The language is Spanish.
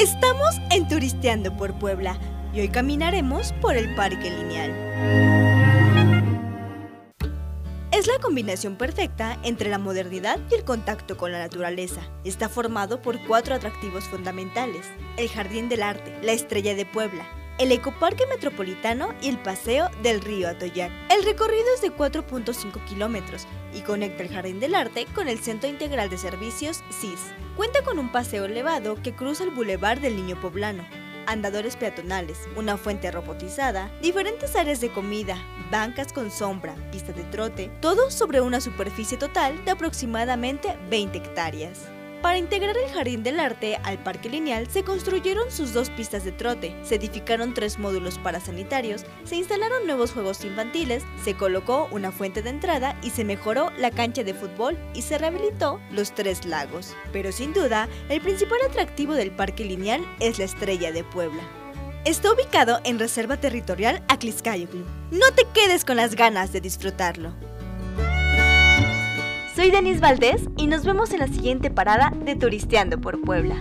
Estamos en Turisteando por Puebla y hoy caminaremos por el Parque Lineal. Es la combinación perfecta entre la modernidad y el contacto con la naturaleza. Está formado por cuatro atractivos fundamentales. El Jardín del Arte, la Estrella de Puebla, el Ecoparque Metropolitano y el Paseo del Río Atoyac. El recorrido es de 4.5 kilómetros y conecta el Jardín del Arte con el Centro Integral de Servicios CIS. Cuenta con un paseo elevado que cruza el Boulevard del Niño Poblano, andadores peatonales, una fuente robotizada, diferentes áreas de comida, bancas con sombra, pista de trote, todo sobre una superficie total de aproximadamente 20 hectáreas. Para integrar el Jardín del Arte al Parque Lineal se construyeron sus dos pistas de trote, se edificaron tres módulos parasanitarios, se instalaron nuevos juegos infantiles, se colocó una fuente de entrada y se mejoró la cancha de fútbol y se rehabilitó los tres lagos. Pero sin duda, el principal atractivo del Parque Lineal es la Estrella de Puebla. Está ubicado en Reserva Territorial Acliscayoclu. No te quedes con las ganas de disfrutarlo. Soy Denise Valdés y nos vemos en la siguiente parada de Turisteando por Puebla.